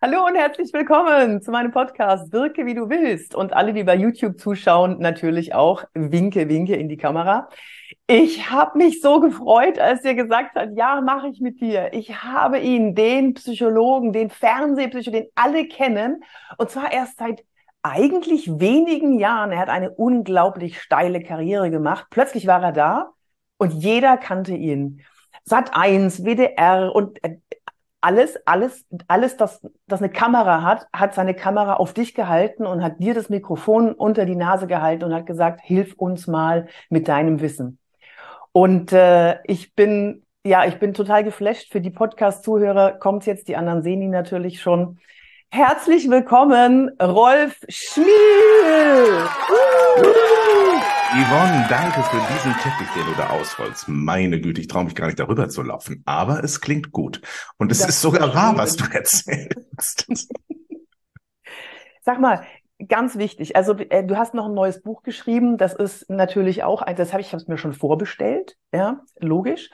Hallo und herzlich willkommen zu meinem Podcast Wirke wie du willst und alle, die bei YouTube zuschauen, natürlich auch winke, winke in die Kamera. Ich habe mich so gefreut, als er gesagt hat, ja, mache ich mit dir. Ich habe ihn, den Psychologen, den Fernsehpsychologen, den alle kennen, und zwar erst seit eigentlich wenigen Jahren. Er hat eine unglaublich steile Karriere gemacht. Plötzlich war er da und jeder kannte ihn. Sat 1, WDR und äh, alles, alles, alles, das, das eine Kamera hat, hat seine Kamera auf dich gehalten und hat dir das Mikrofon unter die Nase gehalten und hat gesagt, hilf uns mal mit deinem Wissen. Und äh, ich bin, ja, ich bin total geflasht. Für die Podcast-Zuhörer kommt jetzt, die anderen sehen ihn natürlich schon. Herzlich willkommen, Rolf Schmiel. Yvonne, danke für diesen Teppich, den du da ausrollst. Meine Güte, ich traue mich gar nicht darüber zu laufen. Aber es klingt gut. Und es das ist sogar wahr, was du erzählst. Sag mal, ganz wichtig. Also äh, du hast noch ein neues Buch geschrieben. Das ist natürlich auch, das habe ich, ich mir schon vorbestellt. Ja, logisch.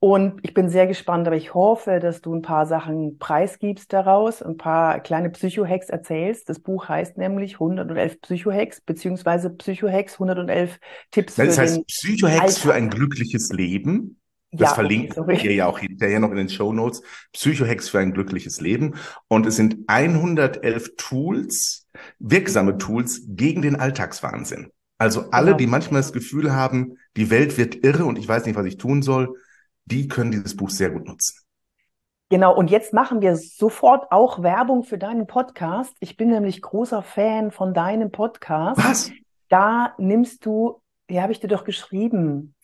Und ich bin sehr gespannt, aber ich hoffe, dass du ein paar Sachen preisgibst daraus, ein paar kleine Psychohacks erzählst. Das Buch heißt nämlich 111 Psychohacks, beziehungsweise Psychohacks 111 Tipps das für heißt Psychohacks Alltag. für ein glückliches Leben. Das ja, verlinkt okay, ihr ja auch hinterher noch in den Show Notes. Psychohacks für ein glückliches Leben. Und es sind 111 Tools, wirksame Tools gegen den Alltagswahnsinn. Also alle, genau. die manchmal das Gefühl haben, die Welt wird irre und ich weiß nicht, was ich tun soll, die können dieses Buch sehr gut nutzen. Genau, und jetzt machen wir sofort auch Werbung für deinen Podcast. Ich bin nämlich großer Fan von deinem Podcast. Was? Da nimmst du, ja, habe ich dir doch geschrieben.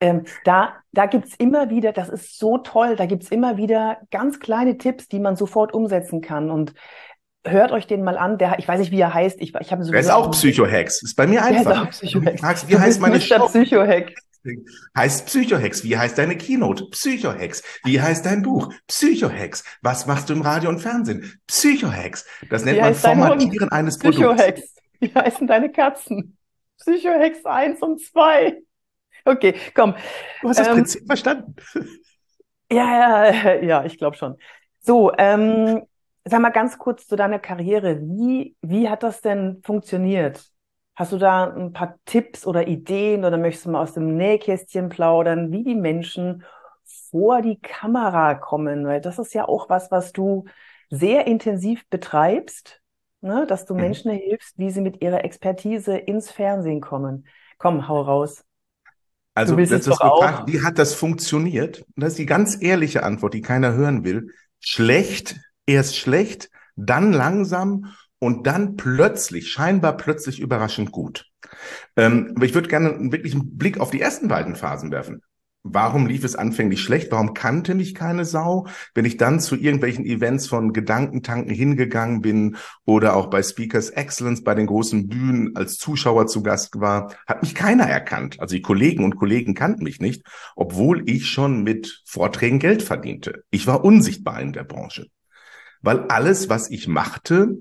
Ähm, da da gibt's immer wieder, das ist so toll, da gibt's immer wieder ganz kleine Tipps, die man sofort umsetzen kann. Und hört euch den mal an. Der, ich weiß nicht, wie er heißt. Ich, ich habe so. Der ist auch Psychohacks. Ist bei mir einfach. Der ist auch Psychohacks. Wie heißt meine Show? Psychohack. Heißt Psychohex. Wie heißt deine Keynote? Psychohex. Wie heißt dein Buch? Psychohex. Was machst du im Radio und Fernsehen? Psychohex. Das nennt man Formatieren eines Psychohex. Produkts. Wie heißen deine Katzen? Psychohex 1 und 2. Okay, komm. Du hast das ähm, Prinzip verstanden. Ja, ja, ja, ich glaube schon. So, ähm, sag mal ganz kurz zu deiner Karriere. Wie, wie hat das denn funktioniert? Hast du da ein paar Tipps oder Ideen oder möchtest du mal aus dem Nähkästchen plaudern, wie die Menschen vor die Kamera kommen? Weil das ist ja auch was, was du sehr intensiv betreibst, ne? dass du mhm. Menschen hilfst, wie sie mit ihrer Expertise ins Fernsehen kommen. Komm, hau raus. Also, das ist gefragt, wie hat das funktioniert? Und das ist die ganz ehrliche Antwort, die keiner hören will. Schlecht, erst schlecht, dann langsam und dann plötzlich, scheinbar plötzlich überraschend gut. Ähm, aber ich würde gerne wirklich einen Blick auf die ersten beiden Phasen werfen. Warum lief es anfänglich schlecht? Warum kannte mich keine Sau? Wenn ich dann zu irgendwelchen Events von Gedankentanken hingegangen bin oder auch bei Speakers Excellence bei den großen Bühnen als Zuschauer zu Gast war, hat mich keiner erkannt. Also die Kollegen und Kollegen kannten mich nicht, obwohl ich schon mit Vorträgen Geld verdiente. Ich war unsichtbar in der Branche. Weil alles, was ich machte,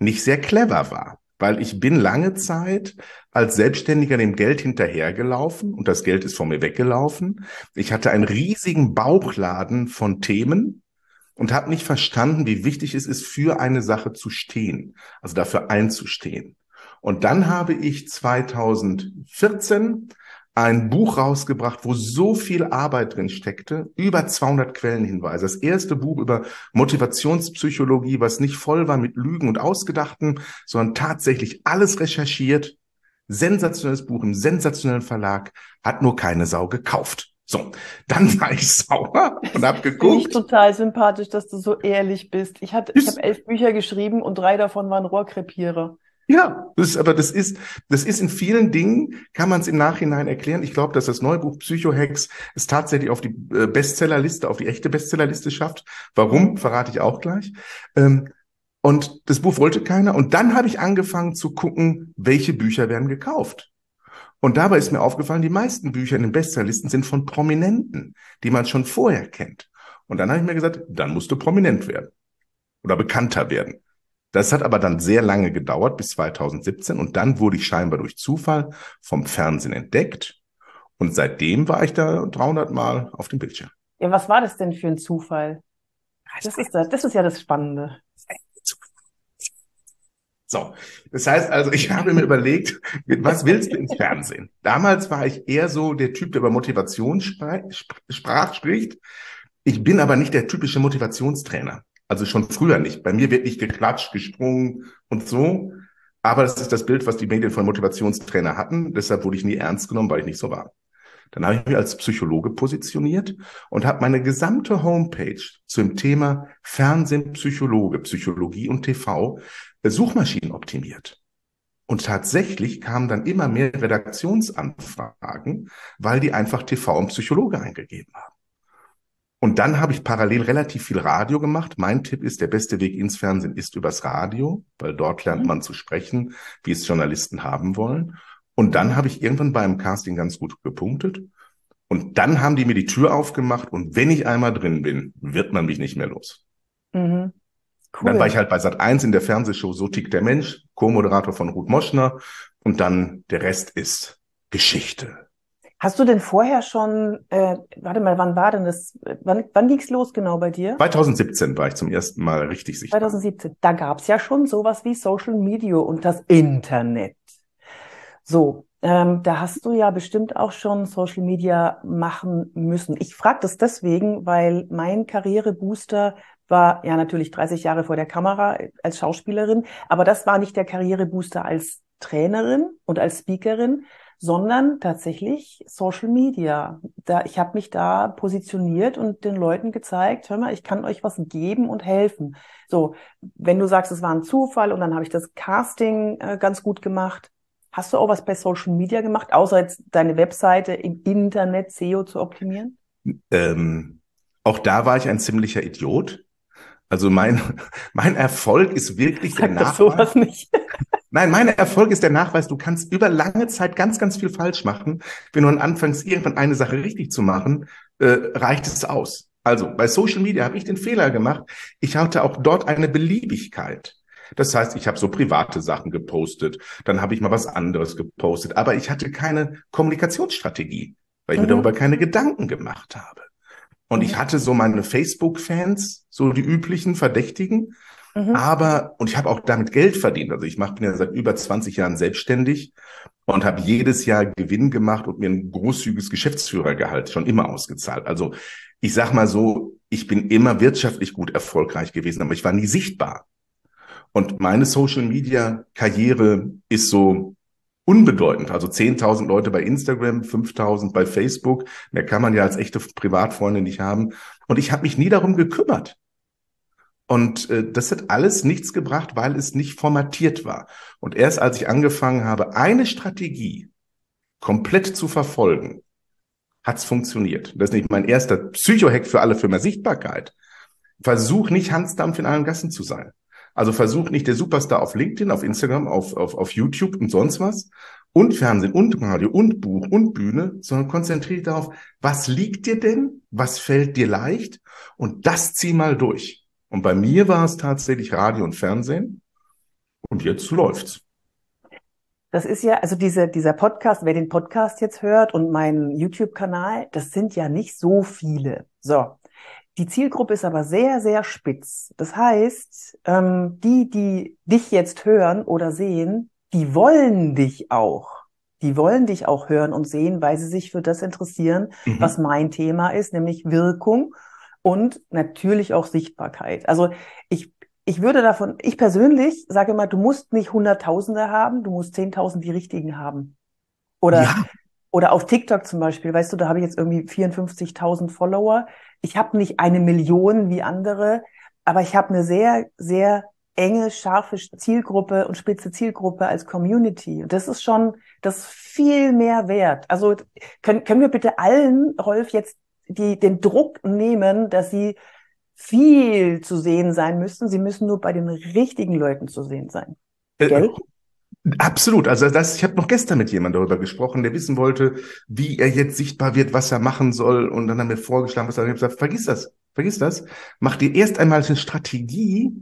nicht sehr clever war. Weil ich bin lange Zeit als Selbstständiger dem Geld hinterhergelaufen und das Geld ist von mir weggelaufen. Ich hatte einen riesigen Bauchladen von Themen und habe nicht verstanden, wie wichtig es ist, für eine Sache zu stehen, also dafür einzustehen. Und dann habe ich 2014 ein Buch rausgebracht, wo so viel Arbeit drin steckte, über 200 Quellenhinweise. Das erste Buch über Motivationspsychologie, was nicht voll war mit Lügen und Ausgedachten, sondern tatsächlich alles recherchiert. Sensationelles Buch im sensationellen Verlag, hat nur keine Sau gekauft. So, dann war ich sauer und habe geguckt. Finde ich total sympathisch, dass du so ehrlich bist. Ich hatte, ich habe elf Bücher geschrieben und drei davon waren Rohrkrepierer. Ja, das ist, aber das ist, das ist in vielen Dingen, kann man es im Nachhinein erklären. Ich glaube, dass das neue Buch Psychohex es tatsächlich auf die äh, Bestsellerliste, auf die echte Bestsellerliste schafft. Warum, verrate ich auch gleich. Ähm, und das Buch wollte keiner. Und dann habe ich angefangen zu gucken, welche Bücher werden gekauft. Und dabei ist mir aufgefallen, die meisten Bücher in den Bestsellerlisten sind von Prominenten, die man schon vorher kennt. Und dann habe ich mir gesagt, dann musst du prominent werden oder bekannter werden. Das hat aber dann sehr lange gedauert, bis 2017. Und dann wurde ich scheinbar durch Zufall vom Fernsehen entdeckt. Und seitdem war ich da 300 Mal auf dem Bildschirm. Ja, was war das denn für ein Zufall? Das ist, das ist ja das Spannende. So, das heißt also, ich habe mir überlegt, was willst du ins Fernsehen? Damals war ich eher so der Typ, der über Motivation sprach, spricht. Ich bin aber nicht der typische Motivationstrainer. Also schon früher nicht. Bei mir wird nicht geklatscht, gesprungen und so. Aber das ist das Bild, was die Medien von Motivationstrainer hatten. Deshalb wurde ich nie ernst genommen, weil ich nicht so war. Dann habe ich mich als Psychologe positioniert und habe meine gesamte Homepage zum Thema Fernsehen, Psychologe, Psychologie und TV Suchmaschinen optimiert. Und tatsächlich kamen dann immer mehr Redaktionsanfragen, weil die einfach TV und Psychologe eingegeben haben. Und dann habe ich parallel relativ viel Radio gemacht. Mein Tipp ist, der beste Weg ins Fernsehen ist übers Radio, weil dort lernt mhm. man zu sprechen, wie es Journalisten haben wollen. Und dann habe ich irgendwann beim Casting ganz gut gepunktet. Und dann haben die mir die Tür aufgemacht und wenn ich einmal drin bin, wird man mich nicht mehr los. Mhm. Cool. Dann war ich halt bei Sat 1 in der Fernsehshow So tickt der Mensch, Co-Moderator von Ruth Moschner und dann der Rest ist Geschichte. Hast du denn vorher schon, äh, warte mal, wann war denn das, wann, wann ging's los genau bei dir? 2017 war ich zum ersten Mal richtig sichtbar. 2017, da gab's ja schon sowas wie Social Media und das Internet. So, ähm, da hast du ja bestimmt auch schon Social Media machen müssen. Ich frage das deswegen, weil mein Karrierebooster war ja natürlich 30 Jahre vor der Kamera als Schauspielerin, aber das war nicht der Karrierebooster als Trainerin und als Speakerin, sondern tatsächlich Social Media. Da, ich habe mich da positioniert und den Leuten gezeigt, hör mal, ich kann euch was geben und helfen. So, wenn du sagst, es war ein Zufall und dann habe ich das Casting äh, ganz gut gemacht. Hast du auch was bei Social Media gemacht, außer jetzt deine Webseite im Internet SEO zu optimieren? Ähm, auch da war ich ein ziemlicher Idiot. Also mein, mein Erfolg ist wirklich Sag der Nachweis. sowas nicht. Nein, mein Erfolg ist der Nachweis, du kannst über lange Zeit ganz, ganz viel falsch machen. Wenn du dann anfängst, irgendwann eine Sache richtig zu machen, äh, reicht es aus. Also bei Social Media habe ich den Fehler gemacht. Ich hatte auch dort eine Beliebigkeit. Das heißt, ich habe so private Sachen gepostet, dann habe ich mal was anderes gepostet, aber ich hatte keine Kommunikationsstrategie, weil ich mhm. mir darüber keine Gedanken gemacht habe. Und ich mhm. hatte so meine Facebook-Fans, so die üblichen Verdächtigen. Mhm. Aber, und ich habe auch damit Geld verdient. Also ich mach, bin ja seit über 20 Jahren selbstständig und habe jedes Jahr Gewinn gemacht und mir ein großzügiges Geschäftsführergehalt schon immer ausgezahlt. Also ich sag mal so, ich bin immer wirtschaftlich gut erfolgreich gewesen, aber ich war nie sichtbar. Und meine Social Media Karriere ist so unbedeutend. Also 10.000 Leute bei Instagram, 5.000 bei Facebook. Mehr kann man ja als echte Privatfreunde nicht haben. Und ich habe mich nie darum gekümmert. Und äh, das hat alles nichts gebracht, weil es nicht formatiert war. Und erst als ich angefangen habe, eine Strategie komplett zu verfolgen, hat's funktioniert. Das ist nicht mein erster Psychohack für alle für mehr Sichtbarkeit. Versuch nicht Hansdampf in allen Gassen zu sein. Also versuch nicht der Superstar auf LinkedIn, auf Instagram, auf, auf, auf YouTube und sonst was und Fernsehen und Radio und Buch und Bühne, sondern konzentriere dich darauf, was liegt dir denn, was fällt dir leicht und das zieh mal durch. Und bei mir war es tatsächlich Radio und Fernsehen und jetzt läuft's. Das ist ja, also diese, dieser Podcast, wer den Podcast jetzt hört und meinen YouTube-Kanal, das sind ja nicht so viele. So. Die Zielgruppe ist aber sehr, sehr spitz. Das heißt, ähm, die, die dich jetzt hören oder sehen, die wollen dich auch. Die wollen dich auch hören und sehen, weil sie sich für das interessieren, mhm. was mein Thema ist, nämlich Wirkung und natürlich auch Sichtbarkeit. Also ich, ich würde davon, ich persönlich sage immer, du musst nicht Hunderttausende haben, du musst Zehntausend die richtigen haben. Oder ja. Oder auf TikTok zum Beispiel, weißt du, da habe ich jetzt irgendwie 54.000 Follower. Ich habe nicht eine Million wie andere, aber ich habe eine sehr, sehr enge, scharfe Zielgruppe und spitze Zielgruppe als Community. Und das ist schon, das ist viel mehr wert. Also können, können wir bitte allen, Rolf, jetzt die, den Druck nehmen, dass sie viel zu sehen sein müssen. Sie müssen nur bei den richtigen Leuten zu sehen sein. Äh? Absolut. Also das, ich habe noch gestern mit jemandem darüber gesprochen, der wissen wollte, wie er jetzt sichtbar wird, was er machen soll. Und dann haben wir vorgeschlagen, was er ich habe gesagt, vergiss das, vergiss das. Mach dir erst einmal eine Strategie.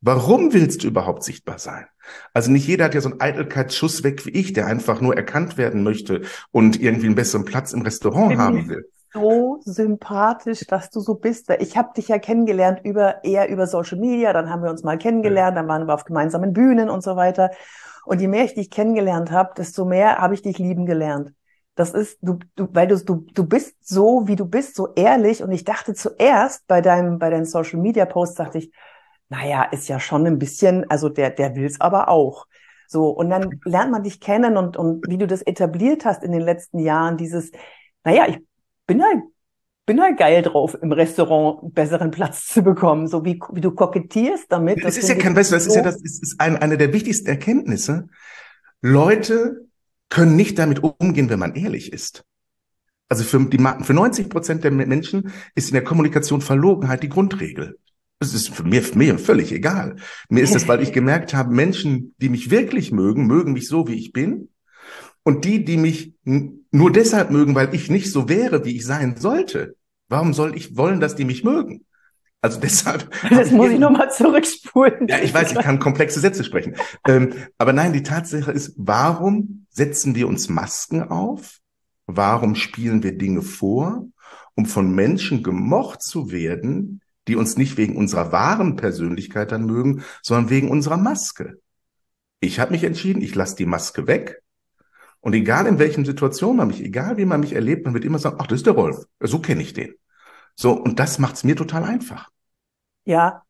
Warum willst du überhaupt sichtbar sein? Also nicht jeder hat ja so einen Eitelkeitsschuss weg wie ich, der einfach nur erkannt werden möchte und irgendwie einen besseren Platz im Restaurant haben will. So sympathisch, dass du so bist. Ich habe dich ja kennengelernt über eher über Social Media, dann haben wir uns mal kennengelernt, dann waren wir auf gemeinsamen Bühnen und so weiter. Und je mehr ich dich kennengelernt habe, desto mehr habe ich dich lieben gelernt. Das ist, du, du, weil du, du, du bist so, wie du bist, so ehrlich. Und ich dachte zuerst bei deinem, bei deinen Social Media Posts, dachte ich, naja, ist ja schon ein bisschen, also der, der will's aber auch. So, und dann lernt man dich kennen und, und wie du das etabliert hast in den letzten Jahren, dieses, naja, ich bin halt, bin halt geil drauf, im Restaurant einen besseren Platz zu bekommen, so wie, wie du kokettierst damit. Das ist ja kein besser, das ist ja das ist, ist ein, eine der wichtigsten Erkenntnisse. Leute können nicht damit umgehen, wenn man ehrlich ist. Also für, die, für 90 Prozent der Menschen ist in der Kommunikation Verlogenheit die Grundregel. Das ist für mir, für mir völlig egal. Mir ist es, weil ich gemerkt habe, Menschen, die mich wirklich mögen, mögen mich so, wie ich bin. Und die, die mich nur deshalb mögen, weil ich nicht so wäre, wie ich sein sollte, warum soll ich wollen, dass die mich mögen? Also deshalb. Das muss ich nochmal zurückspulen. Ja, ich weiß, ich kann komplexe Sätze sprechen. ähm, aber nein, die Tatsache ist, warum setzen wir uns Masken auf? Warum spielen wir Dinge vor, um von Menschen gemocht zu werden, die uns nicht wegen unserer wahren Persönlichkeit dann mögen, sondern wegen unserer Maske? Ich habe mich entschieden, ich lasse die Maske weg. Und egal in welchen Situationen man mich, egal wie man mich erlebt, man wird immer sagen, ach, das ist der Rolf. So kenne ich den. So, und das macht es mir total einfach. Ja,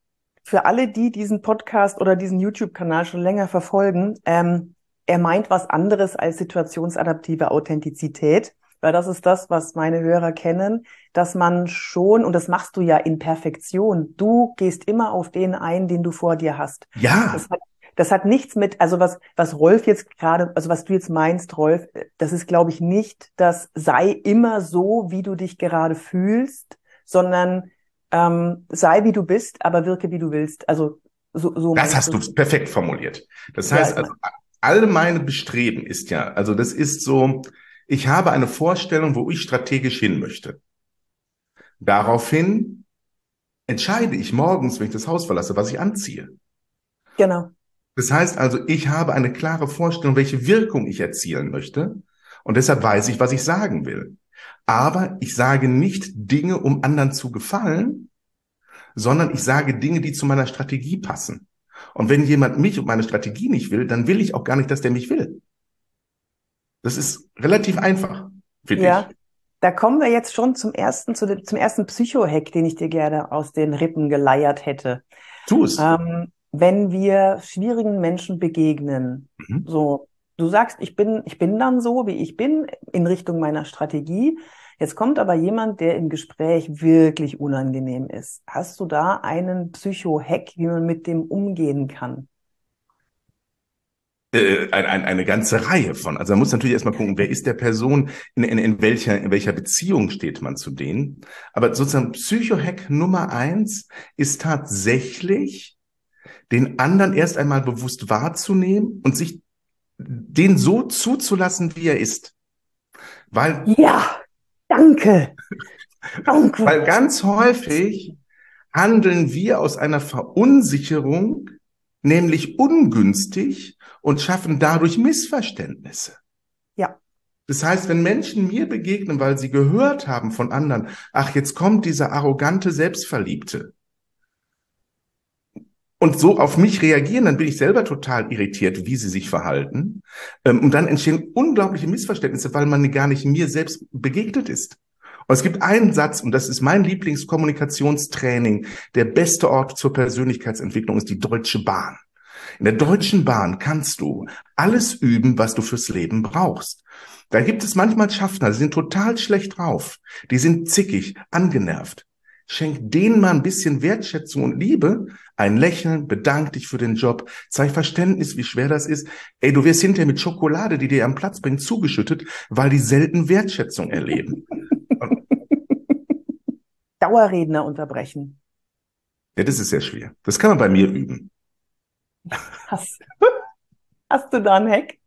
für alle, die diesen Podcast oder diesen YouTube-Kanal schon länger verfolgen, ähm, er meint was anderes als situationsadaptive Authentizität, weil das ist das, was meine Hörer kennen, dass man schon, und das machst du ja in Perfektion, du gehst immer auf den ein, den du vor dir hast. Ja. Das hat, das hat nichts mit, also was, was Rolf jetzt gerade, also was du jetzt meinst, Rolf, das ist, glaube ich, nicht, das sei immer so, wie du dich gerade fühlst, sondern ähm, sei wie du bist, aber wirke wie du willst. Also so, so Das hast du perfekt formuliert. Das heißt, ja, also, all meine Bestreben ist ja, also das ist so, ich habe eine Vorstellung, wo ich strategisch hin möchte. Daraufhin entscheide ich morgens, wenn ich das Haus verlasse, was ich anziehe. Genau. Das heißt also, ich habe eine klare Vorstellung, welche Wirkung ich erzielen möchte. Und deshalb weiß ich, was ich sagen will. Aber ich sage nicht Dinge, um anderen zu gefallen, sondern ich sage Dinge, die zu meiner Strategie passen. Und wenn jemand mich und meine Strategie nicht will, dann will ich auch gar nicht, dass der mich will. Das ist relativ einfach, finde ja. ich. Da kommen wir jetzt schon zum ersten, zu dem, zum ersten Psycho-Hack, den ich dir gerne aus den Rippen geleiert hätte. Tu es. Ähm, wenn wir schwierigen Menschen begegnen, mhm. so du sagst, ich bin, ich bin dann so, wie ich bin, in Richtung meiner Strategie. Jetzt kommt aber jemand, der im Gespräch wirklich unangenehm ist. Hast du da einen Psycho-Hack, wie man mit dem umgehen kann? Äh, ein, ein, eine ganze Reihe von. Also man muss natürlich erstmal gucken, wer ist der Person, in, in, in, welcher, in welcher Beziehung steht man zu denen. Aber sozusagen Psycho-Hack Nummer eins ist tatsächlich, den anderen erst einmal bewusst wahrzunehmen und sich den so zuzulassen, wie er ist. Weil. Ja, danke. danke. Weil ganz häufig handeln wir aus einer Verunsicherung, nämlich ungünstig und schaffen dadurch Missverständnisse. Ja. Das heißt, wenn Menschen mir begegnen, weil sie gehört haben von anderen, ach, jetzt kommt dieser arrogante Selbstverliebte, und so auf mich reagieren, dann bin ich selber total irritiert, wie sie sich verhalten. Ähm, und dann entstehen unglaubliche Missverständnisse, weil man gar nicht mir selbst begegnet ist. Und es gibt einen Satz, und das ist mein Lieblingskommunikationstraining. Der beste Ort zur Persönlichkeitsentwicklung ist die Deutsche Bahn. In der Deutschen Bahn kannst du alles üben, was du fürs Leben brauchst. Da gibt es manchmal Schaffner, die sind total schlecht drauf. Die sind zickig, angenervt. Schenk denen mal ein bisschen Wertschätzung und Liebe, ein Lächeln, bedank dich für den Job, zeig Verständnis, wie schwer das ist. Ey, du wirst hinterher mit Schokolade, die dir am Platz bringt, zugeschüttet, weil die selten Wertschätzung erleben. Dauerredner unterbrechen. Ja, das ist sehr schwer. Das kann man bei mir üben. Hast, hast du da einen Hack?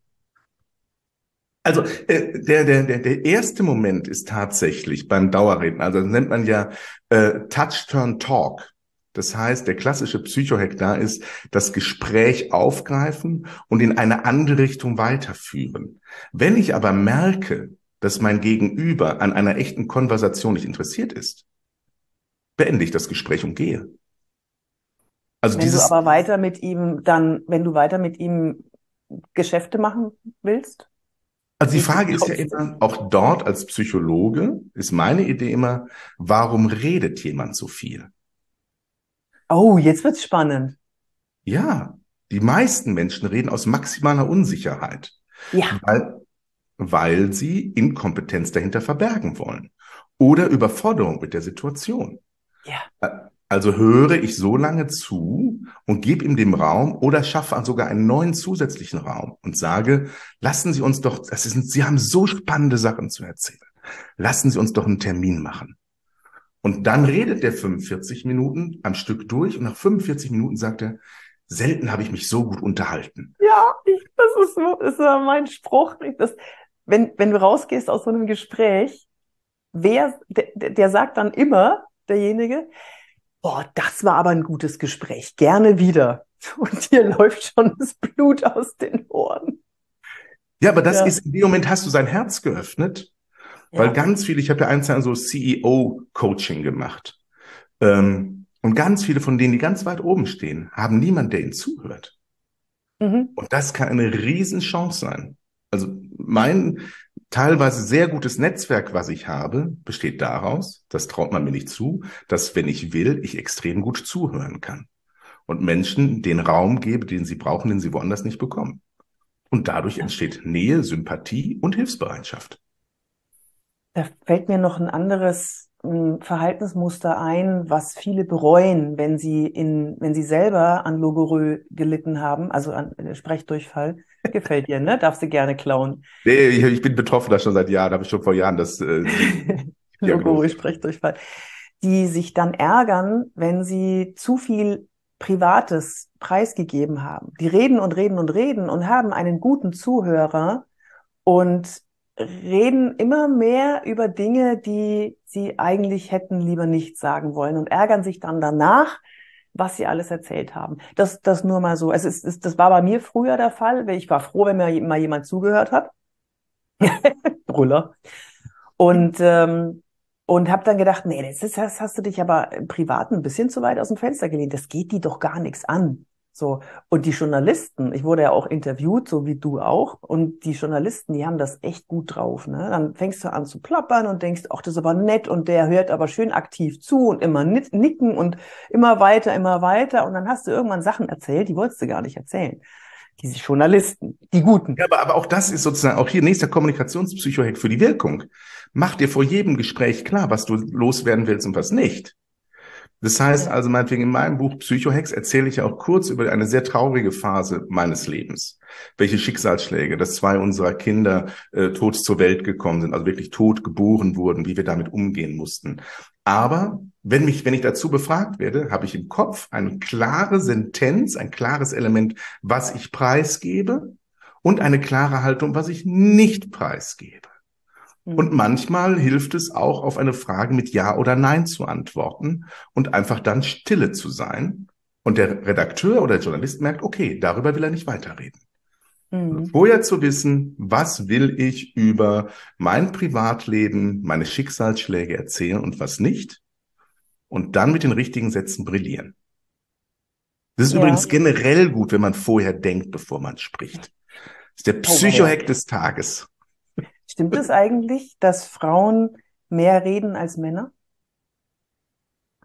Also äh, der, der, der, der erste Moment ist tatsächlich beim Dauerreden, also das nennt man ja äh, Touch-Turn-Talk. Das heißt, der klassische Psychohack da ist, das Gespräch aufgreifen und in eine andere Richtung weiterführen. Wenn ich aber merke, dass mein Gegenüber an einer echten Konversation nicht interessiert ist, beende ich das Gespräch und gehe. Also wenn dieses, du aber weiter mit ihm dann, wenn du weiter mit ihm Geschäfte machen willst? Also die Frage ist ja immer, auch dort als Psychologe ist meine Idee immer, warum redet jemand so viel? Oh, jetzt wird's spannend. Ja, die meisten Menschen reden aus maximaler Unsicherheit. Ja. Weil, weil sie Inkompetenz dahinter verbergen wollen. Oder Überforderung mit der Situation. Ja. Also höre ich so lange zu und gebe ihm den Raum oder schaffe sogar einen neuen zusätzlichen Raum und sage, lassen Sie uns doch, das ist, Sie haben so spannende Sachen zu erzählen. Lassen Sie uns doch einen Termin machen. Und dann redet der 45 Minuten am Stück durch und nach 45 Minuten sagt er, selten habe ich mich so gut unterhalten. Ja, ich, das ist, das ist mein Spruch. Das, wenn, wenn du rausgehst aus so einem Gespräch, wer, der, der sagt dann immer, derjenige, boah, das war aber ein gutes Gespräch, gerne wieder. Und dir läuft schon das Blut aus den Ohren. Ja, aber das ja. ist, in dem Moment hast du sein Herz geöffnet, ja. weil ganz viele, ich habe ja eins so CEO-Coaching gemacht. Ähm, und ganz viele von denen, die ganz weit oben stehen, haben niemand, der ihnen zuhört. Mhm. Und das kann eine Riesenchance sein. Also mein teilweise sehr gutes Netzwerk, was ich habe, besteht daraus, das traut man mir nicht zu, dass wenn ich will, ich extrem gut zuhören kann und Menschen den Raum gebe, den sie brauchen, den sie woanders nicht bekommen. Und dadurch entsteht Nähe, Sympathie und Hilfsbereitschaft. Da fällt mir noch ein anderes Verhaltensmuster ein, was viele bereuen, wenn sie in, wenn sie selber an Logorö gelitten haben, also an äh, Sprechdurchfall. Gefällt dir, ne? Darfst du gerne klauen. Nee, ich, ich bin betroffen da schon seit Jahren, habe ich schon vor Jahren das äh, Logorö Sprechdurchfall. Die sich dann ärgern, wenn sie zu viel Privates preisgegeben haben. Die reden und reden und reden und haben einen guten Zuhörer und reden immer mehr über Dinge, die sie eigentlich hätten lieber nicht sagen wollen und ärgern sich dann danach, was sie alles erzählt haben. Das, das nur mal so. Es ist, es, das war bei mir früher der Fall. Ich war froh, wenn mir mal jemand zugehört hat. Brüller. Und ähm, und habe dann gedacht, nee, das, ist, das hast du dich aber im Privaten ein bisschen zu weit aus dem Fenster gelehnt. Das geht die doch gar nichts an. So. Und die Journalisten, ich wurde ja auch interviewt, so wie du auch, und die Journalisten, die haben das echt gut drauf, ne? Dann fängst du an zu plappern und denkst, ach, das ist aber nett und der hört aber schön aktiv zu und immer nicken und immer weiter, immer weiter. Und dann hast du irgendwann Sachen erzählt, die wolltest du gar nicht erzählen. Diese Journalisten, die Guten. Ja, aber, aber auch das ist sozusagen auch hier nächster Kommunikationspsychohack für die Wirkung. Mach dir vor jedem Gespräch klar, was du loswerden willst und was nicht. Das heißt also, meinetwegen in meinem Buch Psychohex erzähle ich ja auch kurz über eine sehr traurige Phase meines Lebens. Welche Schicksalsschläge, dass zwei unserer Kinder äh, tot zur Welt gekommen sind, also wirklich tot geboren wurden, wie wir damit umgehen mussten. Aber wenn mich, wenn ich dazu befragt werde, habe ich im Kopf eine klare Sentenz, ein klares Element, was ich preisgebe und eine klare Haltung, was ich nicht preisgebe. Und mhm. manchmal hilft es auch, auf eine Frage mit Ja oder Nein zu antworten und einfach dann stille zu sein. Und der Redakteur oder der Journalist merkt, okay, darüber will er nicht weiterreden. Mhm. Vorher zu wissen, was will ich über mein Privatleben, meine Schicksalsschläge erzählen und was nicht. Und dann mit den richtigen Sätzen brillieren. Das ist ja. übrigens generell gut, wenn man vorher denkt, bevor man spricht. Das ist der Psychohack des Tages. Stimmt es eigentlich, dass Frauen mehr reden als Männer?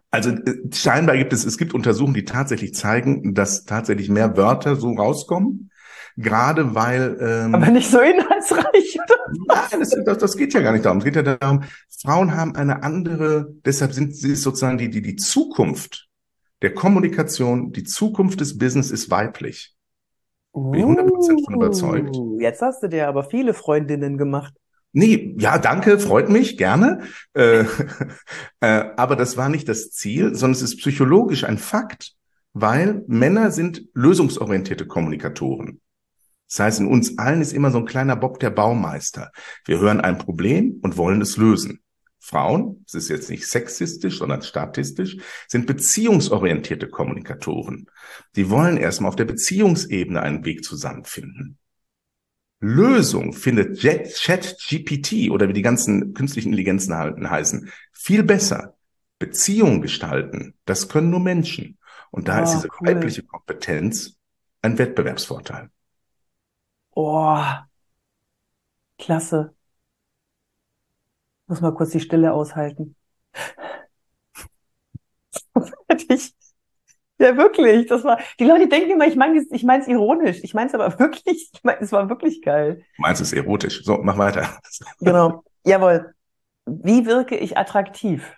Also äh, scheinbar gibt es, es gibt Untersuchungen, die tatsächlich zeigen, dass tatsächlich mehr Wörter so rauskommen. Gerade weil. Ähm, Aber nicht so inhaltsreich, oder? Nein, das, das, das geht ja gar nicht darum. Es geht ja darum, Frauen haben eine andere, deshalb sind sie sozusagen die, die, die Zukunft der Kommunikation, die Zukunft des Business ist weiblich. Bin ich 100% von überzeugt. Uh, jetzt hast du dir aber viele Freundinnen gemacht. Nee, ja, danke, freut mich, gerne. Äh, äh, aber das war nicht das Ziel, sondern es ist psychologisch ein Fakt, weil Männer sind lösungsorientierte Kommunikatoren. Das heißt, in uns allen ist immer so ein kleiner Bock der Baumeister. Wir hören ein Problem und wollen es lösen. Frauen, es ist jetzt nicht sexistisch, sondern statistisch, sind beziehungsorientierte Kommunikatoren. Die wollen erstmal auf der Beziehungsebene einen Weg zusammenfinden. Lösung findet Chat-GPT oder wie die ganzen künstlichen Intelligenzen heißen, viel besser. Beziehungen gestalten, das können nur Menschen. Und da oh, ist diese cool. weibliche Kompetenz ein Wettbewerbsvorteil. Oh, klasse. Muss mal kurz die Stille aushalten. ich, ja, wirklich. Das war, die Leute denken immer, ich meine ich meine es ironisch. Ich meine es aber wirklich, ich meine, es war wirklich geil. Du meinst es erotisch. So, mach weiter. genau. Jawohl. Wie wirke ich attraktiv?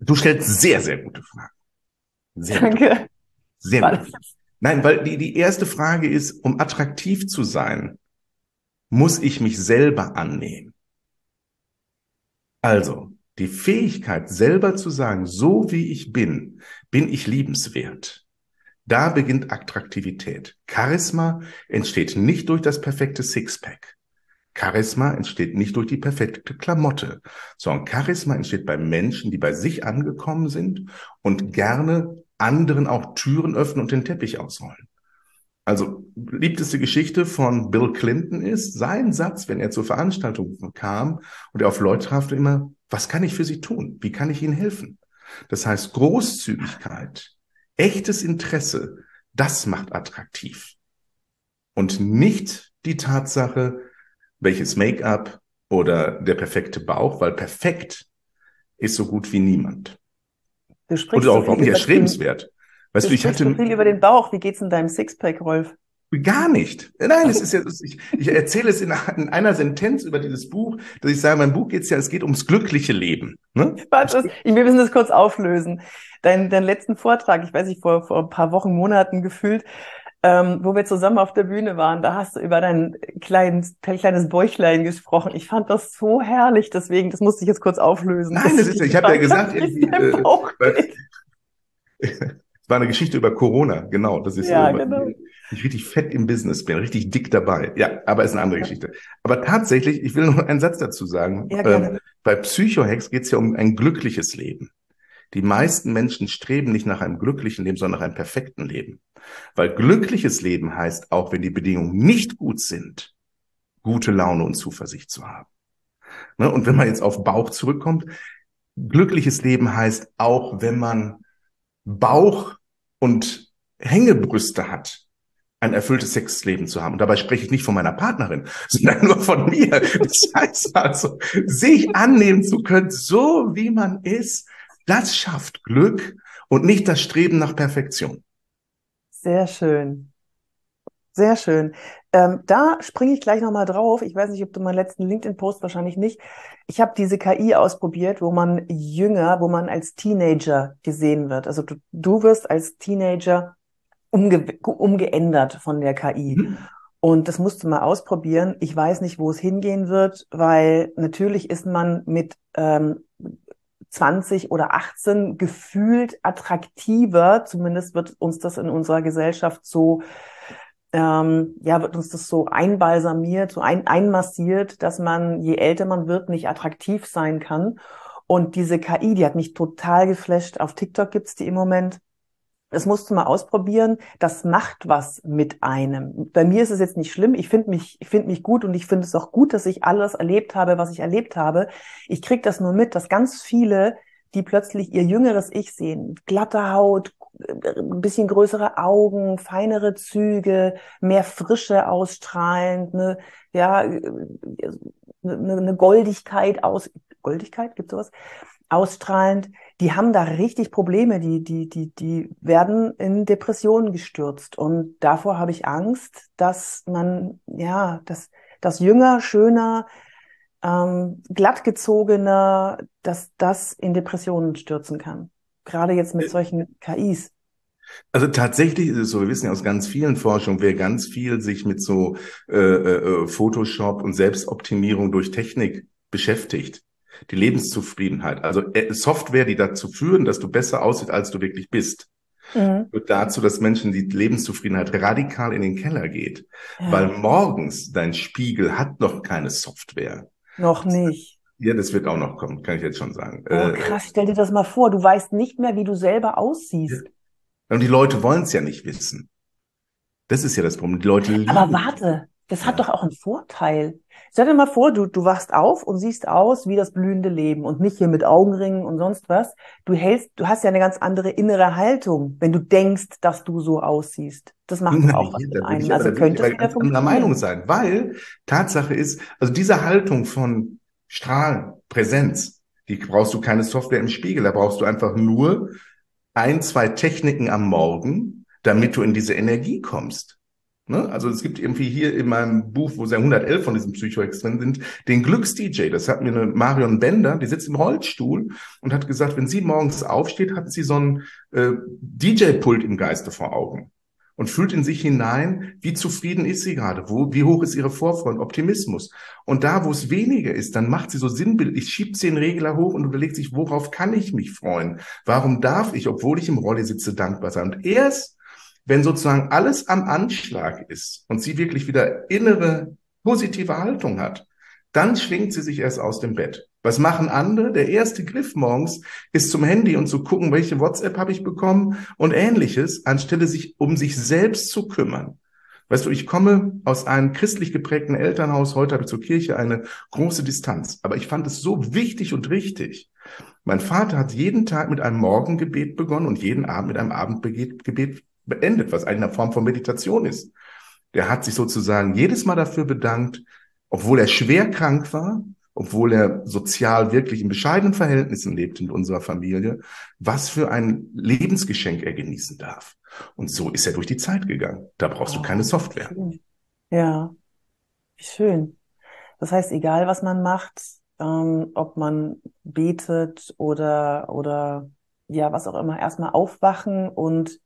Du stellst sehr, sehr gute Fragen. Sehr Danke. Gute. Sehr gut. Nein, weil die, die erste Frage ist, um attraktiv zu sein, muss ich mich selber annehmen. Also, die Fähigkeit selber zu sagen, so wie ich bin, bin ich liebenswert. Da beginnt Attraktivität. Charisma entsteht nicht durch das perfekte Sixpack. Charisma entsteht nicht durch die perfekte Klamotte, sondern Charisma entsteht bei Menschen, die bei sich angekommen sind und gerne anderen auch Türen öffnen und den Teppich ausrollen. Also liebteste Geschichte von Bill Clinton ist, sein Satz, wenn er zur Veranstaltung kam und er auf Leute traf, immer, was kann ich für Sie tun? Wie kann ich Ihnen helfen? Das heißt, Großzügigkeit, echtes Interesse, das macht attraktiv. Und nicht die Tatsache, welches Make-up oder der perfekte Bauch, weil perfekt ist so gut wie niemand. Du sprichst Oder auch überhaupt nicht erstrebenswert. Weißt du, du ich hatte so viel über den Bauch. Wie geht's in deinem Sixpack, Rolf? Gar nicht. Nein, es ist ja, ich, ich erzähle es in, in, einer Sentenz über dieses Buch, dass ich sage, mein Buch geht's ja, es geht ums glückliche Leben. Ne? Warte, wir müssen das kurz auflösen. Dein, deinen letzten Vortrag, ich weiß nicht, vor, vor ein paar Wochen, Monaten gefühlt, ähm, wo wir zusammen auf der Bühne waren, da hast du über dein kleines, kleines Bäuchlein gesprochen. Ich fand das so herrlich, deswegen, das musste ich jetzt kurz auflösen. Nein, das, das ist, ich habe ja gesagt, irgendwie, äh, es war eine Geschichte über Corona, genau. Das ist ja, so, genau. Ich richtig fett im Business bin, richtig dick dabei. Ja, aber ist eine andere Geschichte. Aber tatsächlich, ich will noch einen Satz dazu sagen. Ja, ähm, bei Psychohex geht es ja um ein glückliches Leben. Die meisten Menschen streben nicht nach einem glücklichen Leben, sondern nach einem perfekten Leben. Weil glückliches Leben heißt, auch wenn die Bedingungen nicht gut sind, gute Laune und Zuversicht zu haben. Ne? Und wenn man jetzt auf Bauch zurückkommt, glückliches Leben heißt auch, wenn man Bauch und Hängebrüste hat, ein erfülltes Sexleben zu haben. Und dabei spreche ich nicht von meiner Partnerin, sondern nur von mir. Das heißt also, sich annehmen zu können, so wie man ist, das schafft Glück und nicht das Streben nach Perfektion. Sehr schön. Sehr schön. Ähm, da springe ich gleich nochmal drauf. Ich weiß nicht, ob du meinen letzten LinkedIn-Post wahrscheinlich nicht. Ich habe diese KI ausprobiert, wo man jünger, wo man als Teenager gesehen wird. Also du, du wirst als Teenager umge umgeändert von der KI. Mhm. Und das musst du mal ausprobieren. Ich weiß nicht, wo es hingehen wird, weil natürlich ist man mit ähm, 20 oder 18 gefühlt attraktiver, zumindest wird uns das in unserer Gesellschaft so, ähm, ja, wird uns das so einbalsamiert, so ein, einmassiert, dass man, je älter man wird, nicht attraktiv sein kann. Und diese KI, die hat mich total geflasht. Auf TikTok gibt's die im Moment. Das musst du mal ausprobieren. Das macht was mit einem. Bei mir ist es jetzt nicht schlimm. Ich finde mich, ich finde mich gut und ich finde es auch gut, dass ich alles erlebt habe, was ich erlebt habe. Ich krieg das nur mit, dass ganz viele, die plötzlich ihr jüngeres Ich sehen, glatte Haut, ein bisschen größere Augen, feinere Züge, mehr Frische ausstrahlend, ne, ja, eine, eine Goldigkeit aus, Goldigkeit, gibt sowas? Ausstrahlend die haben da richtig Probleme, die, die, die, die werden in Depressionen gestürzt. Und davor habe ich Angst, dass man, ja, dass das jünger, schöner, ähm, glattgezogener, dass das in Depressionen stürzen kann. Gerade jetzt mit äh, solchen KIs. Also tatsächlich ist es so, wir wissen ja aus ganz vielen Forschungen, wer ganz viel sich mit so äh, äh, Photoshop und Selbstoptimierung durch Technik beschäftigt, die Lebenszufriedenheit, also äh, Software, die dazu führen, dass du besser aussiehst, als du wirklich bist, mhm. führt dazu, dass Menschen die Lebenszufriedenheit radikal in den Keller geht, ja. weil morgens dein Spiegel hat noch keine Software. Noch nicht. Ja, das wird auch noch kommen, kann ich jetzt schon sagen. Oh, äh, krass, stell dir das mal vor, du weißt nicht mehr, wie du selber aussiehst. Ja. Und die Leute wollen es ja nicht wissen. Das ist ja das Problem. Die Leute lieben. Aber warte, das hat doch auch einen Vorteil. Stell dir mal vor, du, du wachst auf und siehst aus wie das blühende Leben und nicht hier mit Augenringen und sonst was. Du hältst, du hast ja eine ganz andere innere Haltung, wenn du denkst, dass du so aussiehst. Das macht Nein, auch was mit einem. Also könnte es wieder anderer Meinung sein, weil Tatsache ist, also diese Haltung von Strahlen, Präsenz, die brauchst du keine Software im Spiegel, da brauchst du einfach nur ein, zwei Techniken am Morgen, damit du in diese Energie kommst. Ne? Also es gibt irgendwie hier in meinem Buch, wo ja 111 von diesen Psychoex drin sind, den Glücks-DJ. Das hat mir eine Marion Bender, die sitzt im Rollstuhl und hat gesagt, wenn sie morgens aufsteht, hat sie so ein äh, DJ-Pult im Geiste vor Augen und fühlt in sich hinein, wie zufrieden ist sie gerade, wo, wie hoch ist ihre Vorfreude, Optimismus. Und da, wo es weniger ist, dann macht sie so sinnbildlich, schiebt sie den Regler hoch und überlegt sich, worauf kann ich mich freuen? Warum darf ich, obwohl ich im Rolli sitze, dankbar sein? Und erst wenn sozusagen alles am Anschlag ist und sie wirklich wieder innere positive Haltung hat, dann schwingt sie sich erst aus dem Bett. Was machen andere? Der erste Griff morgens ist zum Handy und zu gucken, welche WhatsApp habe ich bekommen und ähnliches, anstelle sich um sich selbst zu kümmern. Weißt du, ich komme aus einem christlich geprägten Elternhaus, heute habe ich zur Kirche eine große Distanz, aber ich fand es so wichtig und richtig. Mein Vater hat jeden Tag mit einem Morgengebet begonnen und jeden Abend mit einem Abendgebet beendet, was eine Form von Meditation ist. Der hat sich sozusagen jedes Mal dafür bedankt, obwohl er schwer krank war, obwohl er sozial wirklich in bescheidenen Verhältnissen lebt in unserer Familie, was für ein Lebensgeschenk er genießen darf. Und so ist er durch die Zeit gegangen. Da brauchst oh, du keine Software. Ja, wie schön. Das heißt, egal was man macht, ähm, ob man betet oder, oder ja, was auch immer, erstmal aufwachen und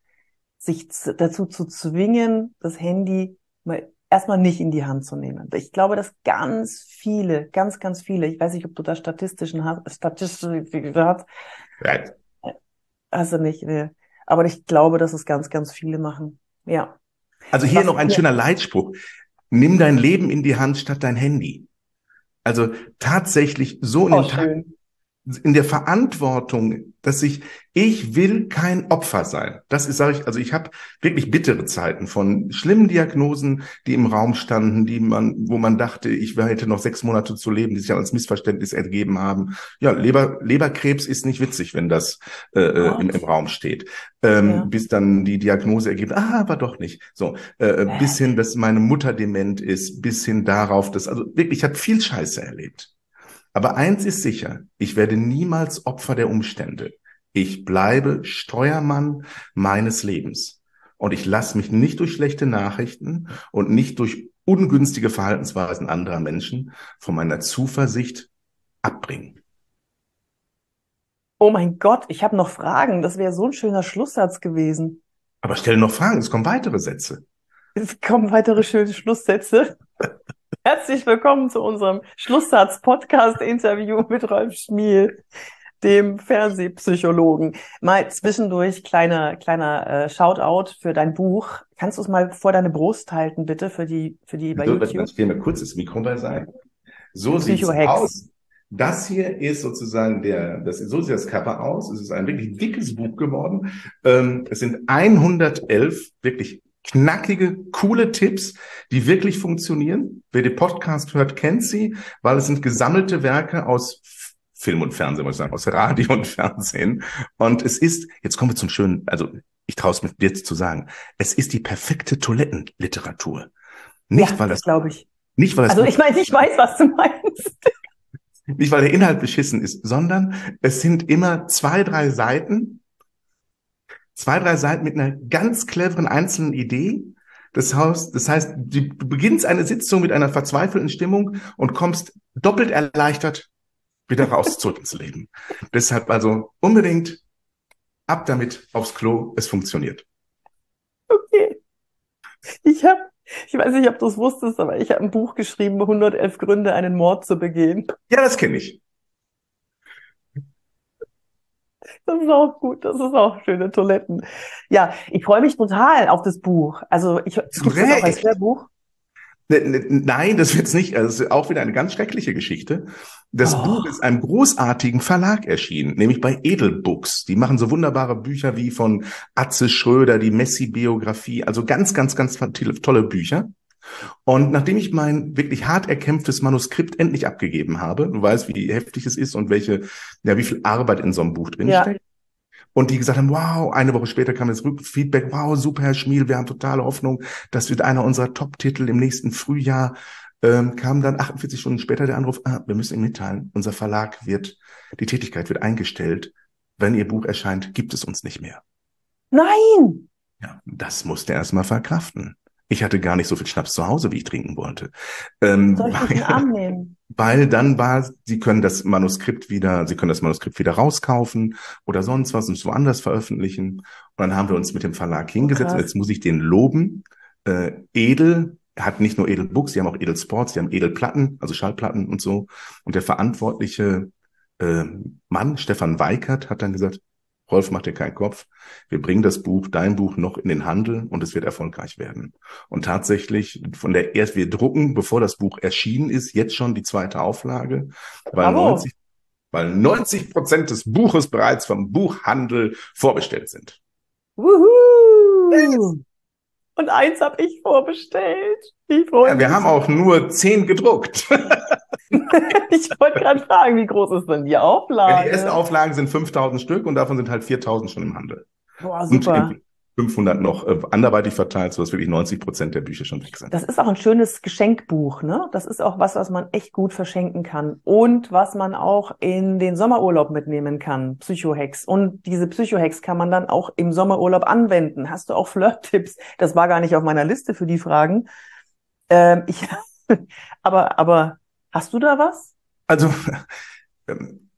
sich dazu zu zwingen, das Handy mal erstmal nicht in die Hand zu nehmen. Ich glaube, dass ganz viele, ganz, ganz viele, ich weiß nicht, ob du da statistischen hast, statistisch hast. Hast du nicht, ne. Aber ich glaube, dass es ganz, ganz viele machen. Ja. Also hier Was, noch ein schöner Leitspruch. Nimm dein Leben in die Hand statt dein Handy. Also tatsächlich so in oh, den Tag, in der Verantwortung, dass ich, ich will kein Opfer sein. Das ist, sage ich, also ich habe wirklich bittere Zeiten von schlimmen Diagnosen, die im Raum standen, die man, wo man dachte, ich hätte noch sechs Monate zu leben, die sich als Missverständnis ergeben haben. Ja, Leber, Leberkrebs ist nicht witzig, wenn das äh, äh im, im, Raum steht. Ähm, ja. Bis dann die Diagnose ergibt, ah, aber doch nicht. So, äh, äh, bis hin, dass meine Mutter dement ist, bis hin darauf, dass, also wirklich, ich habe viel Scheiße erlebt. Aber eins ist sicher, ich werde niemals Opfer der Umstände. Ich bleibe Steuermann meines Lebens. Und ich lasse mich nicht durch schlechte Nachrichten und nicht durch ungünstige Verhaltensweisen anderer Menschen von meiner Zuversicht abbringen. Oh mein Gott, ich habe noch Fragen. Das wäre so ein schöner Schlusssatz gewesen. Aber stell noch Fragen, es kommen weitere Sätze. Es kommen weitere schöne Schlusssätze. Herzlich willkommen zu unserem Schlusssatz-Podcast-Interview mit Rolf Schmiel, dem Fernsehpsychologen. Mal zwischendurch kleiner kleiner äh, Shoutout für dein Buch. Kannst du es mal vor deine Brust halten, bitte, für die für die bei so, YouTube? Ich stelle mir kurz das Mikro beiseite. So sieht es aus. Das hier ist sozusagen der, das, so sieht das Cover aus. Es ist ein wirklich dickes Buch geworden. Ähm, es sind 111 wirklich knackige, coole Tipps, die wirklich funktionieren. Wer den Podcast hört, kennt sie, weil es sind gesammelte Werke aus Film und Fernsehen, muss ich sagen, aus Radio und Fernsehen. Und es ist, jetzt kommen wir zum schönen, also ich traue es mir jetzt zu sagen, es ist die perfekte Toilettenliteratur. Nicht, ja, weil das, glaube ich. Nicht, weil das. Also ich meine, ich weiß, was du meinst. Nicht, weil der Inhalt beschissen ist, sondern es sind immer zwei, drei Seiten, zwei, drei Seiten mit einer ganz cleveren einzelnen Idee. Das heißt, das heißt, du beginnst eine Sitzung mit einer verzweifelten Stimmung und kommst doppelt erleichtert wieder raus zurück ins Leben. Deshalb also unbedingt ab damit aufs Klo. Es funktioniert. Okay. Ich habe, ich weiß nicht, ob du es wusstest, aber ich habe ein Buch geschrieben, 111 Gründe, einen Mord zu begehen. Ja, das kenne ich. Das ist auch gut, das ist auch schöne Toiletten. Ja, ich freue mich total auf das Buch. Also ich es gibt es auch als Hörbuch. Ne, ne, nein, das wird's nicht. Also, das ist auch wieder eine ganz schreckliche Geschichte. Das oh. Buch ist einem großartigen Verlag erschienen, nämlich bei Edelbooks. Die machen so wunderbare Bücher wie von Atze Schröder, die Messi-Biografie. Also ganz, ganz, ganz tolle Bücher. Und nachdem ich mein wirklich hart erkämpftes Manuskript endlich abgegeben habe, du weißt, wie heftig es ist und welche, ja, wie viel Arbeit in so einem Buch drinsteckt, ja. Und die gesagt haben, wow, eine Woche später kam das Rückfeedback, wow, super, Herr Schmiel, wir haben totale Hoffnung, das wird einer unserer Top-Titel im nächsten Frühjahr. Ähm, kam dann 48 Stunden später der Anruf, ah, wir müssen Ihnen mitteilen, unser Verlag wird, die Tätigkeit wird eingestellt. Wenn Ihr Buch erscheint, gibt es uns nicht mehr. Nein! Ja, das musste er erstmal verkraften. Ich hatte gar nicht so viel Schnaps zu Hause, wie ich trinken wollte. Ähm, Soll ich weil, den Arm nehmen? Weil dann war, Sie können das Manuskript wieder, Sie können das Manuskript wieder rauskaufen oder sonst was und es woanders veröffentlichen. Und dann haben wir uns mit dem Verlag hingesetzt. Oh, jetzt muss ich den loben. Äh, Edel hat nicht nur Edel Books, sie haben auch Edel Sports, sie haben Edel Platten, also Schallplatten und so. Und der verantwortliche äh, Mann, Stefan Weikert, hat dann gesagt, Rolf, mach dir keinen Kopf. Wir bringen das Buch, dein Buch noch in den Handel und es wird erfolgreich werden. Und tatsächlich von der erst wir drucken, bevor das Buch erschienen ist, jetzt schon die zweite Auflage, weil Bravo. 90, weil 90 Prozent des Buches bereits vom Buchhandel vorbestellt sind. Wuhu! Und eins habe ich vorbestellt. Ich ja, wir haben auch nur zehn gedruckt. ich wollte gerade fragen, wie groß ist denn die Auflage? Ja, die ersten Auflagen sind 5000 Stück und davon sind halt 4000 schon im Handel. Boah, super. Und 500 noch äh, anderweitig verteilt, sodass wirklich 90 Prozent der Bücher schon weg sind. Das ist auch ein schönes Geschenkbuch, ne? Das ist auch was, was man echt gut verschenken kann und was man auch in den Sommerurlaub mitnehmen kann. Psychohex. Und diese Psychohex kann man dann auch im Sommerurlaub anwenden. Hast du auch Flirt-Tipps? Das war gar nicht auf meiner Liste für die Fragen. Ähm, ich, aber, aber Hast du da was? Also, ähm,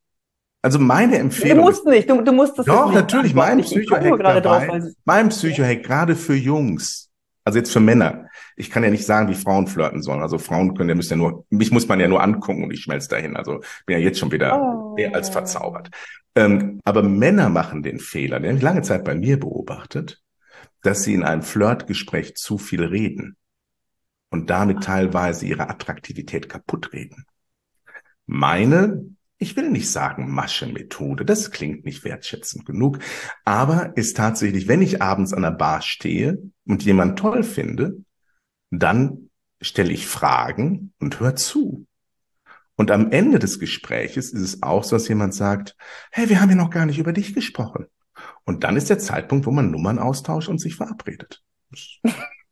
also meine Empfehlung. Du musst nicht, du, du musst das Doch, nicht natürlich, mein Psychohack dabei, drauf, mein Psychohack gerade für Jungs, also jetzt für Männer. Ich kann ja nicht sagen, wie Frauen flirten sollen. Also Frauen können ja müssen ja nur, mich muss man ja nur angucken und ich schmelze dahin. Also bin ja jetzt schon wieder oh. mehr als verzaubert. Ähm, aber Männer machen den Fehler, den habe ich lange Zeit bei mir beobachtet, dass sie in einem Flirtgespräch zu viel reden und damit teilweise ihre Attraktivität kaputt reden. Meine, ich will nicht sagen Maschenmethode, das klingt nicht wertschätzend genug, aber ist tatsächlich, wenn ich abends an der Bar stehe und jemand toll finde, dann stelle ich Fragen und höre zu. Und am Ende des Gespräches ist es auch so, dass jemand sagt, hey, wir haben ja noch gar nicht über dich gesprochen. Und dann ist der Zeitpunkt, wo man Nummern austauscht und sich verabredet. Das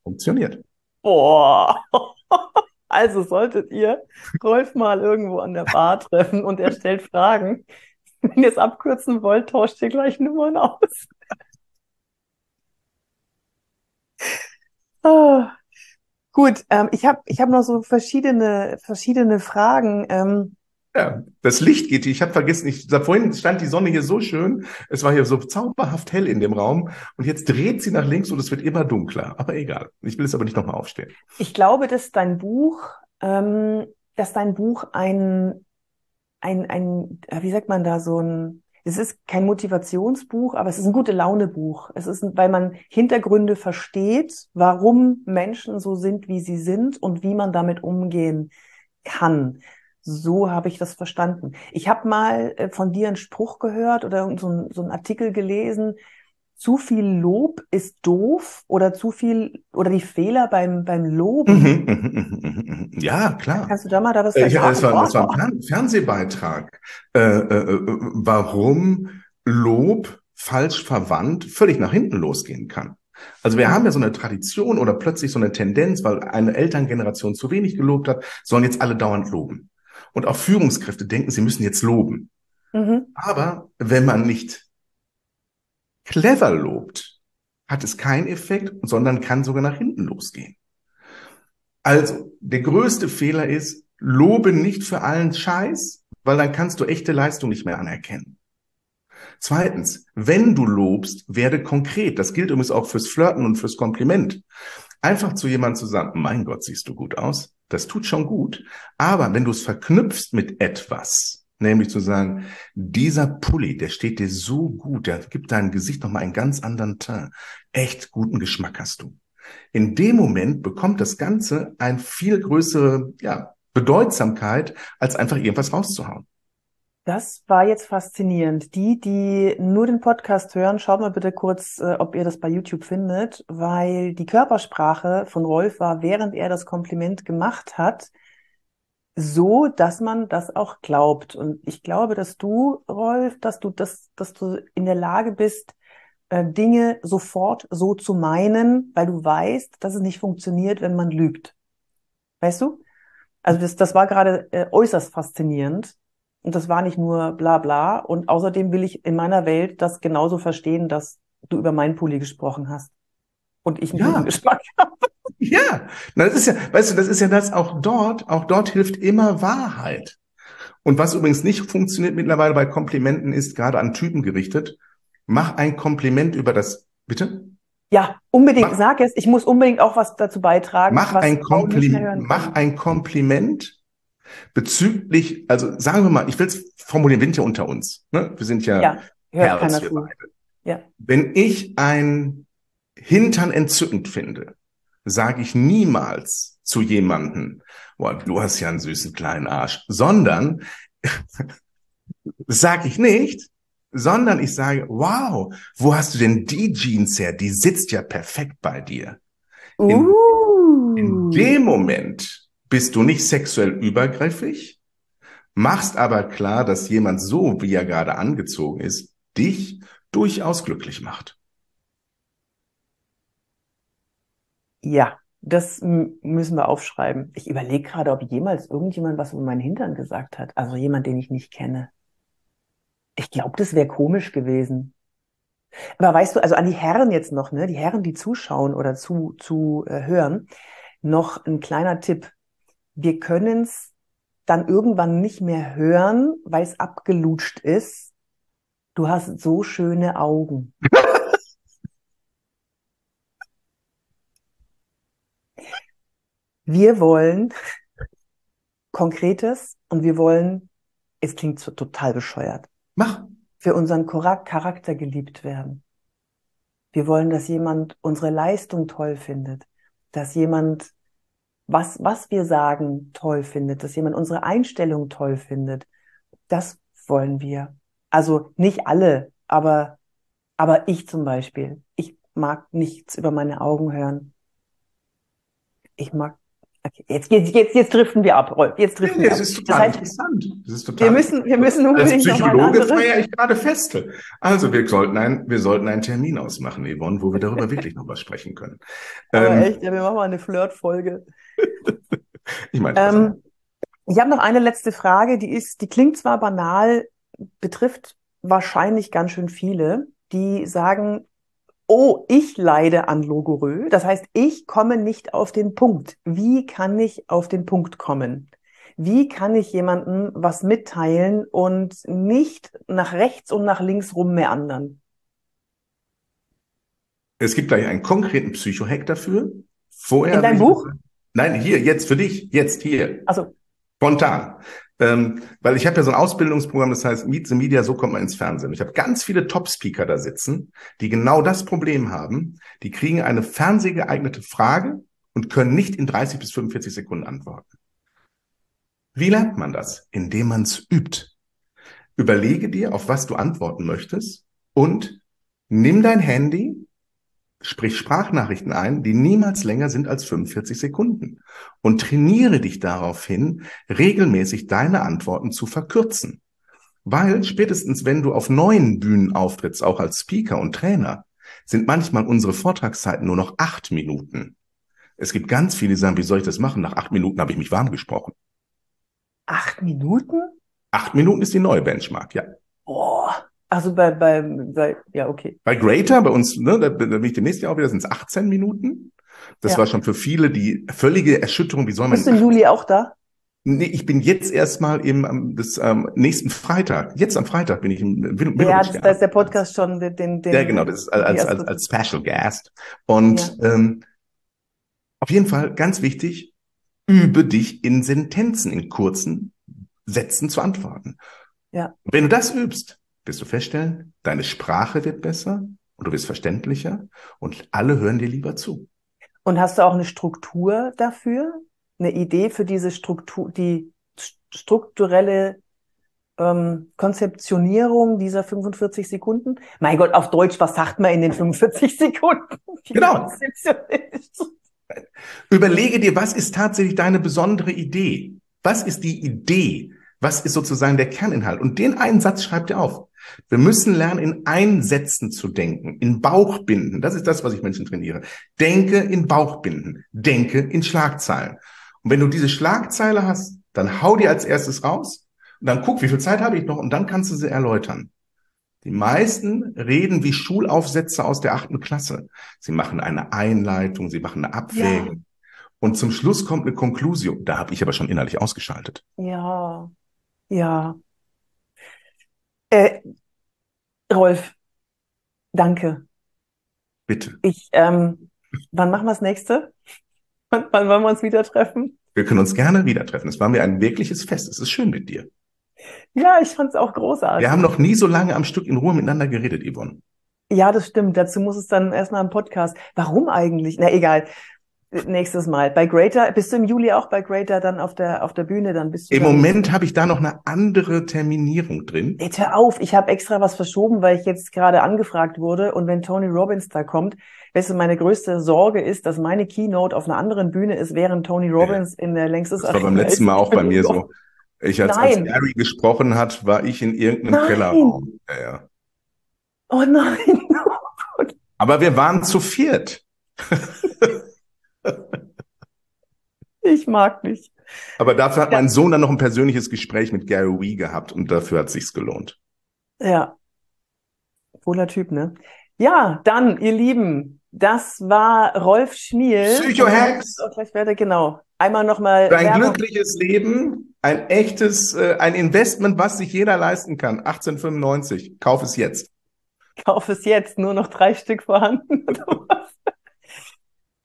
funktioniert. Boah. Also solltet ihr Rolf mal irgendwo an der Bar treffen und er stellt Fragen. Wenn ihr es abkürzen wollt, tauscht ihr gleich Nummern aus. ah. Gut, ähm, ich habe ich hab noch so verschiedene, verschiedene Fragen. Ähm, ja, das Licht geht. Ich habe vergessen, ich vorhin stand die Sonne hier so schön. Es war hier so zauberhaft hell in dem Raum und jetzt dreht sie nach links und es wird immer dunkler. Aber egal. Ich will es aber nicht nochmal aufstehen. Ich glaube, dass dein Buch, ähm, dass dein Buch ein, ein, ein, wie sagt man da so ein es ist kein Motivationsbuch, aber es ist ein gute Launebuch. Es ist, weil man Hintergründe versteht, warum Menschen so sind, wie sie sind und wie man damit umgehen kann. So habe ich das verstanden. Ich habe mal äh, von dir einen Spruch gehört oder so, ein, so einen Artikel gelesen. Zu viel Lob ist doof oder zu viel oder die Fehler beim beim Loben. Mhm, mhm, mhm, ja, klar. Kannst du da mal da was sagen? Ja, das war, das war ein Fernsehbeitrag. Äh, äh, äh, warum Lob falsch verwandt völlig nach hinten losgehen kann. Also wir haben ja so eine Tradition oder plötzlich so eine Tendenz, weil eine Elterngeneration zu wenig gelobt hat, sollen jetzt alle dauernd loben. Und auch Führungskräfte denken, sie müssen jetzt loben. Mhm. Aber wenn man nicht clever lobt, hat es keinen Effekt, sondern kann sogar nach hinten losgehen. Also, der größte Fehler ist, lobe nicht für allen Scheiß, weil dann kannst du echte Leistung nicht mehr anerkennen. Zweitens, wenn du lobst, werde konkret. Das gilt übrigens auch fürs Flirten und fürs Kompliment. Einfach zu jemandem zu sagen, mein Gott, siehst du gut aus. Das tut schon gut. Aber wenn du es verknüpfst mit etwas, nämlich zu sagen, dieser Pulli, der steht dir so gut, der gibt deinem Gesicht nochmal einen ganz anderen Teint. Echt guten Geschmack hast du. In dem Moment bekommt das Ganze eine viel größere ja, Bedeutsamkeit, als einfach irgendwas rauszuhauen. Das war jetzt faszinierend. Die, die nur den Podcast hören, schaut mal bitte kurz, äh, ob ihr das bei YouTube findet, weil die Körpersprache von Rolf war, während er das Kompliment gemacht hat, so, dass man das auch glaubt. Und ich glaube, dass du, Rolf, dass du das, dass du in der Lage bist, äh, Dinge sofort so zu meinen, weil du weißt, dass es nicht funktioniert, wenn man lügt. Weißt du? Also das, das war gerade äh, äußerst faszinierend und das war nicht nur bla bla. Und außerdem will ich in meiner Welt das genauso verstehen, dass du über meinen Pulli gesprochen hast. Und ich einen ja. Geschmack habe. Ja, das ist ja, weißt du, das ist ja das auch dort, auch dort hilft immer Wahrheit. Und was übrigens nicht funktioniert mittlerweile bei Komplimenten ist, gerade an Typen gerichtet, mach ein Kompliment über das, bitte? Ja, unbedingt, mach, sag es. Ich muss unbedingt auch was dazu beitragen. Mach, ein, Kompliment, mach ein Kompliment Bezüglich, also sagen wir mal, ich will es formulieren, wir sind ja unter uns. Ne? Wir sind ja, ja Herz, wir beide. Ja. Wenn ich ein Hintern entzückend finde, sage ich niemals zu jemanden, boah, du hast ja einen süßen kleinen Arsch, sondern sage ich nicht, sondern ich sage, wow, wo hast du denn die Jeans her? Die sitzt ja perfekt bei dir. In, uh. in dem Moment bist du nicht sexuell übergriffig, machst aber klar, dass jemand so, wie er gerade angezogen ist, dich durchaus glücklich macht. Ja, das müssen wir aufschreiben. Ich überlege gerade, ob jemals irgendjemand was über meinen Hintern gesagt hat. Also jemand, den ich nicht kenne. Ich glaube, das wäre komisch gewesen. Aber weißt du, also an die Herren jetzt noch, ne, die Herren, die zuschauen oder zu, zu äh, hören, noch ein kleiner Tipp wir können es dann irgendwann nicht mehr hören, weil es abgelutscht ist. Du hast so schöne Augen. wir wollen Konkretes und wir wollen, es klingt so total bescheuert. Mach. Für unseren Charakter geliebt werden. Wir wollen, dass jemand unsere Leistung toll findet, dass jemand was, was wir sagen, toll findet, dass jemand unsere Einstellung toll findet. Das wollen wir. Also nicht alle, aber, aber ich zum Beispiel. Ich mag nichts über meine Augen hören. Ich mag Okay, jetzt, jetzt, jetzt, jetzt driften wir ab, Rolf. Jetzt driften ja, wir das ab. Ist total das heißt, interessant. Das ist total wir müssen, wir müssen unbedingt Als Psychologe feiere ich gerade feste. Also wir sollten, ein, wir sollten einen Termin ausmachen, Yvonne, wo wir darüber wirklich noch was sprechen können. Aber ähm, echt, ja, wir machen mal eine Flirtfolge. ich meine, ähm, ich habe noch eine letzte Frage, die ist, die klingt zwar banal, betrifft wahrscheinlich ganz schön viele, die sagen, oh, ich leide an Logorö. Das heißt, ich komme nicht auf den Punkt. Wie kann ich auf den Punkt kommen? Wie kann ich jemandem was mitteilen und nicht nach rechts und nach links rum meandern? Es gibt gleich einen konkreten Psychohack dafür. Vorher In deinem Buch? Nein, hier, jetzt für dich, jetzt hier. Also Spontan. Ähm, weil ich habe ja so ein Ausbildungsprogramm, das heißt Meet the Media, so kommt man ins Fernsehen. Ich habe ganz viele Top-Speaker da sitzen, die genau das Problem haben. Die kriegen eine fernsehgeeignete Frage und können nicht in 30 bis 45 Sekunden antworten. Wie lernt man das? Indem man es übt. Überlege dir, auf was du antworten möchtest und nimm dein Handy Sprich Sprachnachrichten ein, die niemals länger sind als 45 Sekunden und trainiere dich daraufhin, regelmäßig deine Antworten zu verkürzen. Weil spätestens, wenn du auf neuen Bühnen auftrittst, auch als Speaker und Trainer, sind manchmal unsere Vortragszeiten nur noch acht Minuten. Es gibt ganz viele, die sagen, wie soll ich das machen? Nach acht Minuten habe ich mich warm gesprochen. Acht Minuten? Acht Minuten ist die neue Benchmark, ja. Also bei, bei, bei, ja, okay. Bei Greater, bei uns, ne, da, da bin ich demnächst ja auch wieder, sind es 18 Minuten. Das ja. war schon für viele die völlige Erschütterung. Wie soll man. Bist du im Juli auch da? Nee, ich bin jetzt erstmal im des ähm, nächsten Freitag. Jetzt am Freitag bin ich im Will Ja, das, da ist der Podcast schon den, den, den Ja, genau, das ist als als, als Special Guest. Und ja. ähm, auf jeden Fall ganz wichtig, übe dich in Sentenzen, in kurzen Sätzen zu antworten. Ja. Wenn du das übst, wirst du feststellen, deine Sprache wird besser und du wirst verständlicher und alle hören dir lieber zu. Und hast du auch eine Struktur dafür? Eine Idee für diese Struktur, die strukturelle ähm, Konzeptionierung dieser 45 Sekunden? Mein Gott, auf Deutsch, was sagt man in den 45 Sekunden? genau. Überlege dir, was ist tatsächlich deine besondere Idee? Was ist die Idee? Was ist sozusagen der Kerninhalt? Und den einen Satz schreibt ihr auf. Wir müssen lernen, in Einsätzen zu denken, in Bauchbinden. Das ist das, was ich Menschen trainiere. Denke in Bauchbinden. Denke in Schlagzeilen. Und wenn du diese Schlagzeile hast, dann hau die als erstes raus und dann guck, wie viel Zeit habe ich noch und dann kannst du sie erläutern. Die meisten reden wie Schulaufsätze aus der achten Klasse. Sie machen eine Einleitung, sie machen eine Abwägung. Ja. Und zum Schluss kommt eine Konklusion. Da habe ich aber schon innerlich ausgeschaltet. Ja, ja. Äh, Rolf, danke. Bitte. Ich, ähm, wann machen wir das nächste? Wann, wann wollen wir uns wieder treffen? Wir können uns gerne wieder treffen. Es war mir ein wirkliches Fest. Es ist schön mit dir. Ja, ich fand es auch großartig. Wir haben noch nie so lange am Stück in Ruhe miteinander geredet, Yvonne. Ja, das stimmt. Dazu muss es dann erstmal ein Podcast. Warum eigentlich? Na egal. Nächstes Mal. Bei Greater, bist du im Juli auch bei Greater dann auf der, auf der Bühne? Dann bist du Im Moment habe ich da noch eine andere Terminierung drin. Jetzt hör auf, ich habe extra was verschoben, weil ich jetzt gerade angefragt wurde. Und wenn Tony Robbins da kommt, weißt du, meine größte Sorge ist, dass meine Keynote auf einer anderen Bühne ist, während Tony Robbins ja. in der längstes Das war beim letzten Mal auch bei mir so. Ich, als, als Gary gesprochen hat, war ich in irgendeinem nein. Kellerraum. Ja, ja. Oh nein. Aber wir waren zu viert. ich mag nicht. Aber dafür hat ja. mein Sohn dann noch ein persönliches Gespräch mit Gary Wee gehabt und dafür hat sich's gelohnt. Ja. Cooler Typ, ne? Ja, dann, ihr Lieben, das war Rolf Schmiel. Psycho-Hacks. Genau. Einmal nochmal. Ein Werbung. glückliches Leben, ein echtes, äh, ein Investment, was sich jeder leisten kann. 1895. Kauf es jetzt. Kauf es jetzt. Nur noch drei Stück vorhanden.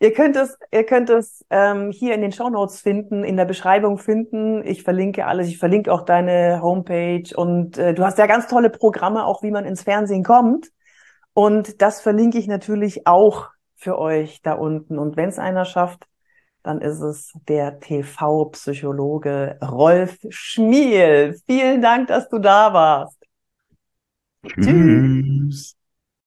Ihr könnt es, ihr könnt es ähm, hier in den Show Notes finden, in der Beschreibung finden. Ich verlinke alles. Ich verlinke auch deine Homepage und äh, du hast ja ganz tolle Programme, auch wie man ins Fernsehen kommt. Und das verlinke ich natürlich auch für euch da unten. Und wenn es einer schafft, dann ist es der TV-Psychologe Rolf Schmiel. Vielen Dank, dass du da warst. Tschüss.